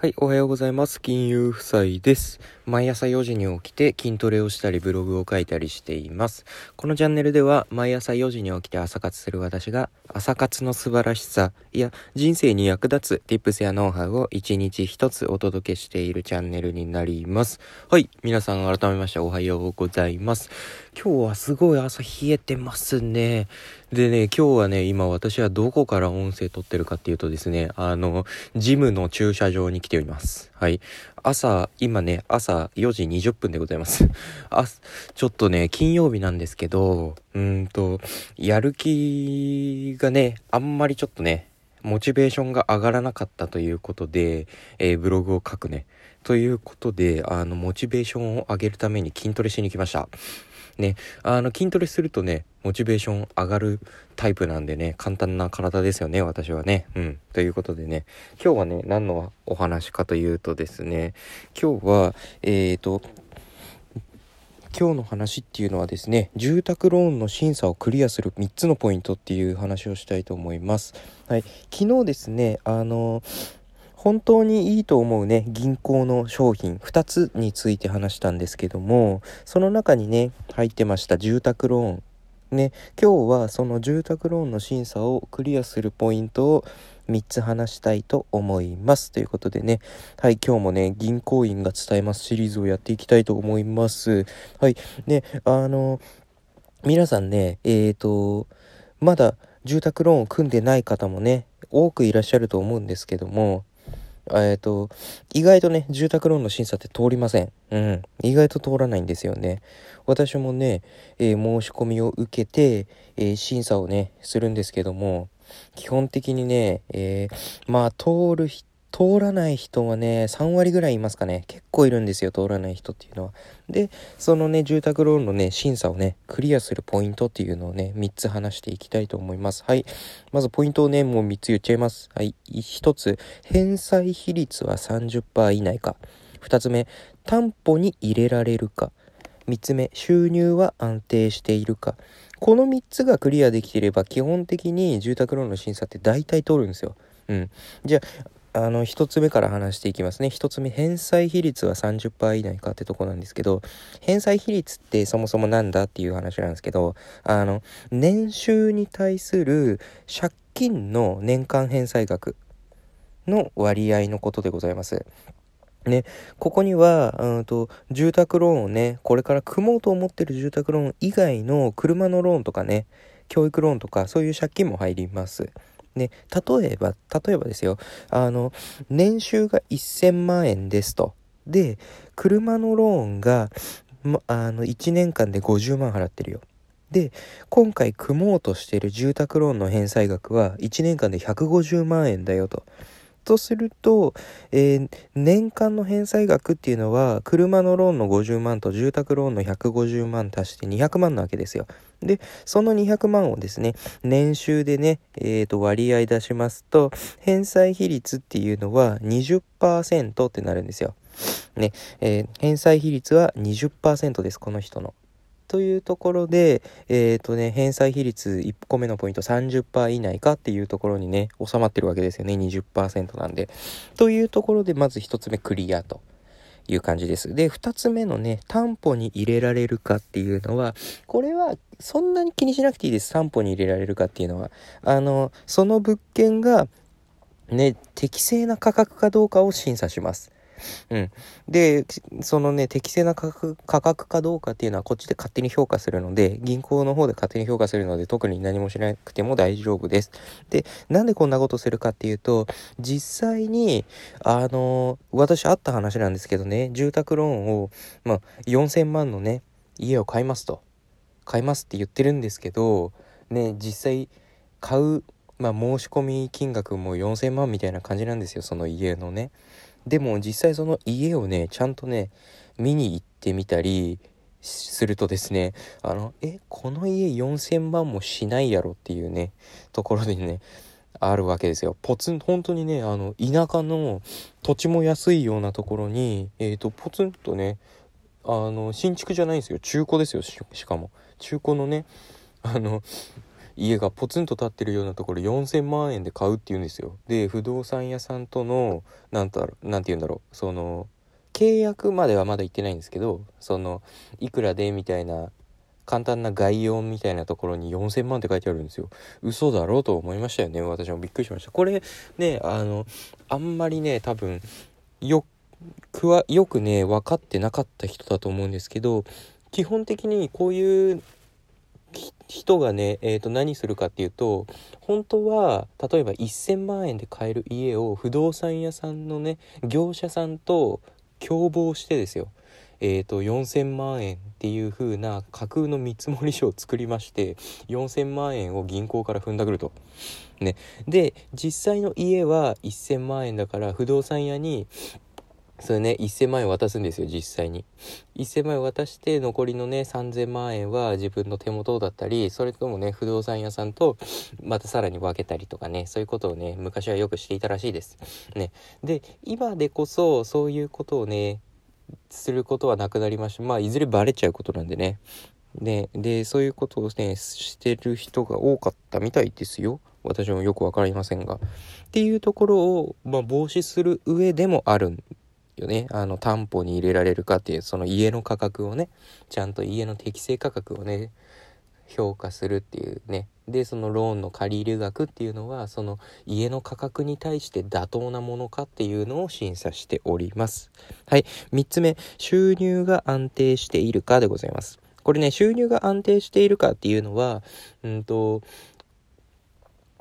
はい、おはようございます。金融夫妻です。毎朝4時に起きて筋トレをしたりブログを書いたりしています。このチャンネルでは毎朝4時に起きて朝活する私が朝活の素晴らしさや人生に役立つ tips やノウハウを一日一つお届けしているチャンネルになります。はい、皆さん改めましておはようございます。今日はすごい朝冷えてますね。でね、今日はね、今私はどこから音声撮ってるかっていうとですね、あの、ジムの駐車場に来ております。はい。朝、今ね、朝4時20分でございます。あ、ちょっとね、金曜日なんですけど、うんと、やる気がね、あんまりちょっとね、モチベーションが上がらなかったということで、えー、ブログを書くね。ということで、あの、モチベーションを上げるために筋トレしに来ました。ね、あの、筋トレするとね、モチベーション上がるタイプなんでね、簡単な体ですよね、私はね。うん。ということでね、今日はね、何のお話かというとですね、今日は、えーと、今日の話っていうのはですね、住宅ローンの審査をクリアする3つのポイントっていう話をしたいと思います。はい。昨日ですね、あの本当にいいと思うね、銀行の商品2つについて話したんですけども、その中にね、入ってました住宅ローン。ね、今日はその住宅ローンの審査をクリアするポイントを3つ話したいと思います。ということでね、はい、今日もね、銀行員が伝えますシリーズをやっていきたいと思います。はい、ね、あの、皆さんね、えーと、まだ住宅ローンを組んでない方もね、多くいらっしゃると思うんですけども、えっ、ー、と、意外とね、住宅ローンの審査って通りません。うん。意外と通らないんですよね。私もね、えー、申し込みを受けて、えー、審査をね、するんですけども、基本的にね、えまあ、通る人通らない人はね、3割ぐらいいますかね。結構いるんですよ、通らない人っていうのは。で、そのね、住宅ローンのね、審査をね、クリアするポイントっていうのをね、3つ話していきたいと思います。はい。まずポイントをね、もう3つ言っちゃいます。はい。1つ、返済比率は30%以内か。2つ目、担保に入れられるか。3つ目、収入は安定しているか。この3つがクリアできていれば、基本的に住宅ローンの審査って大体通るんですよ。うん。じゃあ、あの、一つ目から話していきますね。一つ目、返済比率は30%以内かってとこなんですけど、返済比率ってそもそもなんだっていう話なんですけど、あの、年収に対する借金の年間返済額の割合のことでございます。ね、ここには、と、住宅ローンをね、これから組もうと思ってる住宅ローン以外の車のローンとかね、教育ローンとか、そういう借金も入ります。ね、例えば、例えばですよ、あの、年収が1000万円ですと。で、車のローンが、ま、あの、1年間で50万払ってるよ。で、今回組もうとしている住宅ローンの返済額は1年間で150万円だよと。とすると、えー、年間の返済額っていうのは、車のローンの50万と住宅ローンの150万足して200万なわけですよ。で、その200万をですね、年収でね、え、ー、と、割合出しますと、返済比率っていうのは20%ってなるんですよ。ね、えー、返済比率は20%です、この人の。というところで、えっ、ー、とね、返済比率1個目のポイント30%以内かっていうところにね、収まってるわけですよね。20%なんで。というところで、まず1つ目クリアと。いう感じです。で、2つ目のね、担保に入れられるかっていうのは、これはそんなに気にしなくていいです。担保に入れられるかっていうのは。あの、その物件が、ね、適正な価格かどうかを審査します。うん。で、そのね、適正な価格価格かどうかっていうのはこっちで勝手に評価するので、銀行の方で勝手に評価するので、特に何もしなくても大丈夫です。で、なんでこんなことするかっていうと、実際に、あの、私あった話なんですけどね、住宅ローンを、まあ、4000万のね、家を買いますと。買いますって言ってるんですけど、ね、実際買う、まあ、申し込み金額も4000万みたいな感じなんですよ、その家のね。でも実際その家をね、ちゃんとね、見に行ってみたりするとですね、あの、え、この家4000万もしないやろっていうね、ところでね、あるわけですよ。ポツン、本当にね、あの、田舎の土地も安いようなところに、えっ、ー、と、ポツンとね、あの、新築じゃないんですよ。中古ですよ、しかも。中古のね、あの、家がポツンと建ってるようなところ4000万円で買うっていうんですよ。で不動産屋さんとのなんだろうなんて言うんだろうその契約まではまだ行ってないんですけどそのいくらでみたいな簡単な概要みたいなところに4000万って書いてあるんですよ。嘘だろうと思いましたよね。私もびっくりしました。これねあのあんまりね多分よくはよくね分かってなかった人だと思うんですけど基本的にこういう人がね、えー、と何するかっていうと本当は例えば1,000万円で買える家を不動産屋さんのね業者さんと共謀してですよえーと、4,000万円っていう風な架空の見積書を作りまして4,000万円を銀行から踏んだくると。ね、で実際の家は1,000万円だから不動産屋にそれね1,000万円渡すんですよ実際に。1,000万円渡して残りのね3,000万円は自分の手元だったりそれともね不動産屋さんとまたさらに分けたりとかねそういうことをね昔はよくしていたらしいです。ね。で今でこそそういうことをねすることはなくなりました。まあいずれバレちゃうことなんでね。ででそういうことをねしてる人が多かったみたいですよ。私もよく分かりませんが。っていうところを、まあ、防止する上でもあるんよね。あの担保に入れられるかっていうその家の価格をねちゃんと家の適正価格をね評価するっていうね。でそのローンの借り入れ額っていうのはその家の価格に対して妥当なものかっていうのを審査しております。はい。3つ目。収入が安定しているかでございます。これね収入が安定しているかっていうのはうんと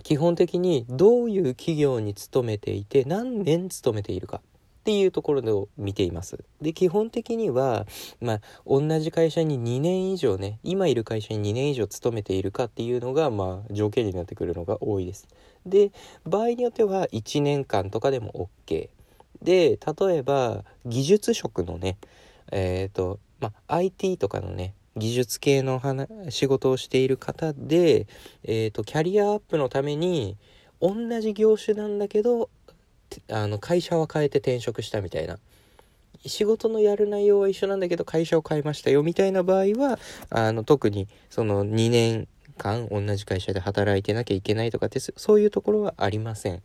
基本的にどういう企業に勤めていて何年勤めているか。っていうところを見ています。で、基本的には、まあ、同じ会社に2年以上ね、今いる会社に2年以上勤めているかっていうのが、まあ、条件になってくるのが多いです。で、場合によっては1年間とかでも OK。で、例えば、技術職のね、えっ、ー、と、まあ、IT とかのね、技術系の仕事をしている方で、えっ、ー、と、キャリアアップのために、同じ業種なんだけどあの会社は変えて転職したみたいな仕事のやる内容は一緒なんだけど会社を変えましたよみたいな場合はあの特にその2年間同じ会社で働いてなきゃいけないとかってそういうところはありません。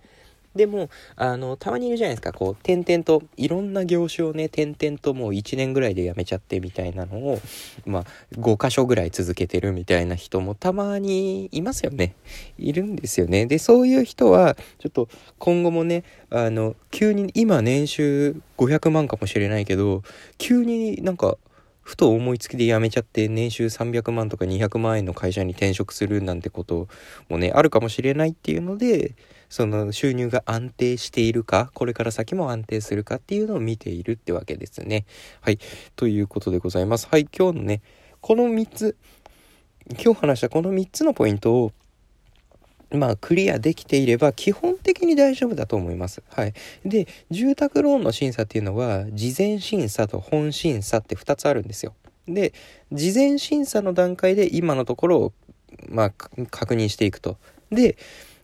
でも、あの、たまにいるじゃないですか、こう、点々と、いろんな業種をね、点々ともう1年ぐらいで辞めちゃってみたいなのを、まあ、5箇所ぐらい続けてるみたいな人もたまにいますよね。いるんですよね。で、そういう人は、ちょっと今後もね、あの、急に、今年収500万かもしれないけど、急になんか、ふと思いつきで辞めちゃって年収300万とか200万円の会社に転職するなんてこともねあるかもしれないっていうのでその収入が安定しているかこれから先も安定するかっていうのを見ているってわけですね。はいということでございます。はい今日のねこの3つ今日話したこの3つのポイントをまあ、クリアできていれば基本的に大丈夫だと思います。はい。で、住宅ローンの審査っていうのは、事前審査と本審査って2つあるんですよ。で、事前審査の段階で今のところを、まあ、確認していくと。で、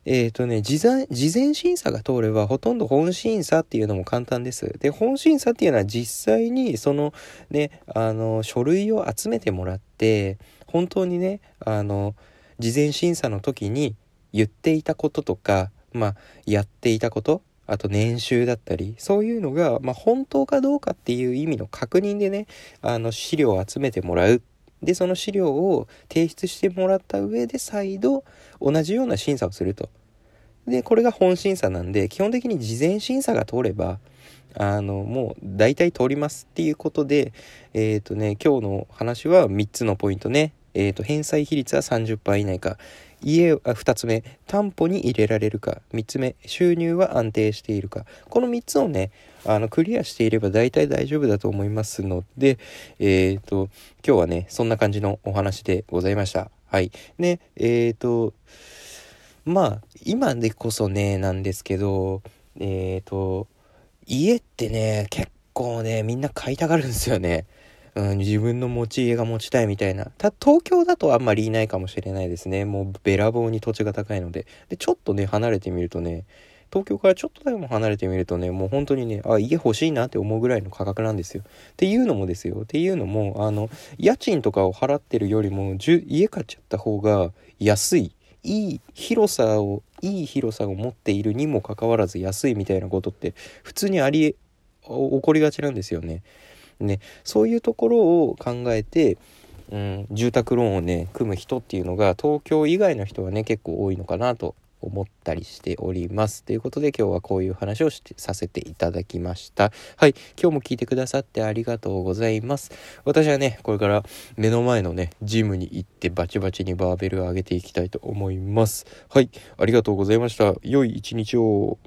えっ、ー、とね、事前、事前審査が通れば、ほとんど本審査っていうのも簡単です。で、本審査っていうのは実際に、そのね、あの、書類を集めてもらって、本当にね、あの、事前審査の時に、言っていたこととか、まあ、やっていたことあと年収だったりそういうのが、まあ、本当かどうかっていう意味の確認でねあの資料を集めてもらう。でその資料を提出してもらった上で再度同じような審査をすると。でこれが本審査なんで基本的に事前審査が通ればあのもう大体通りますっていうことでえっ、ー、とね今日の話は3つのポイントね。えっ、ー、と返済比率は30%以内か。家あ2つ目担保に入れられるか。3つ目収入は安定しているか。この3つをねあのクリアしていれば大体大丈夫だと思いますのでえっ、ー、と今日はねそんな感じのお話でございました。はい。ねえっ、ー、とまあ今でこそねなんですけどえっ、ー、と家ってね結構ねみんな買いたがるんですよね。うん、自分の持ち家が持ちたいみたいな。た、東京だとあんまりいないかもしれないですね。もうべらぼうに土地が高いので。で、ちょっとね、離れてみるとね、東京からちょっとだけも離れてみるとね、もう本当にね、あ、家欲しいなって思うぐらいの価格なんですよ。っていうのもですよ。っていうのも、あの、家賃とかを払ってるよりも、家買っちゃった方が安い。いい広さをいい広さを持っているにもかかわらず安いみたいなことって普通にあり起こりがちなんですよね。ねそういうところを考えて、うん、住宅ローンをね組む人っていうのが東京以外の人はね結構多いのかなと思ったりしております。ということで今日はこういう話をしてさせていただきました。はい、今日も聞いてくださってありがとうございます。私はね、これから目の前のね、ジムに行ってバチバチにバーベルを上げていきたいと思います。はい、ありがとうございました。良い一日を。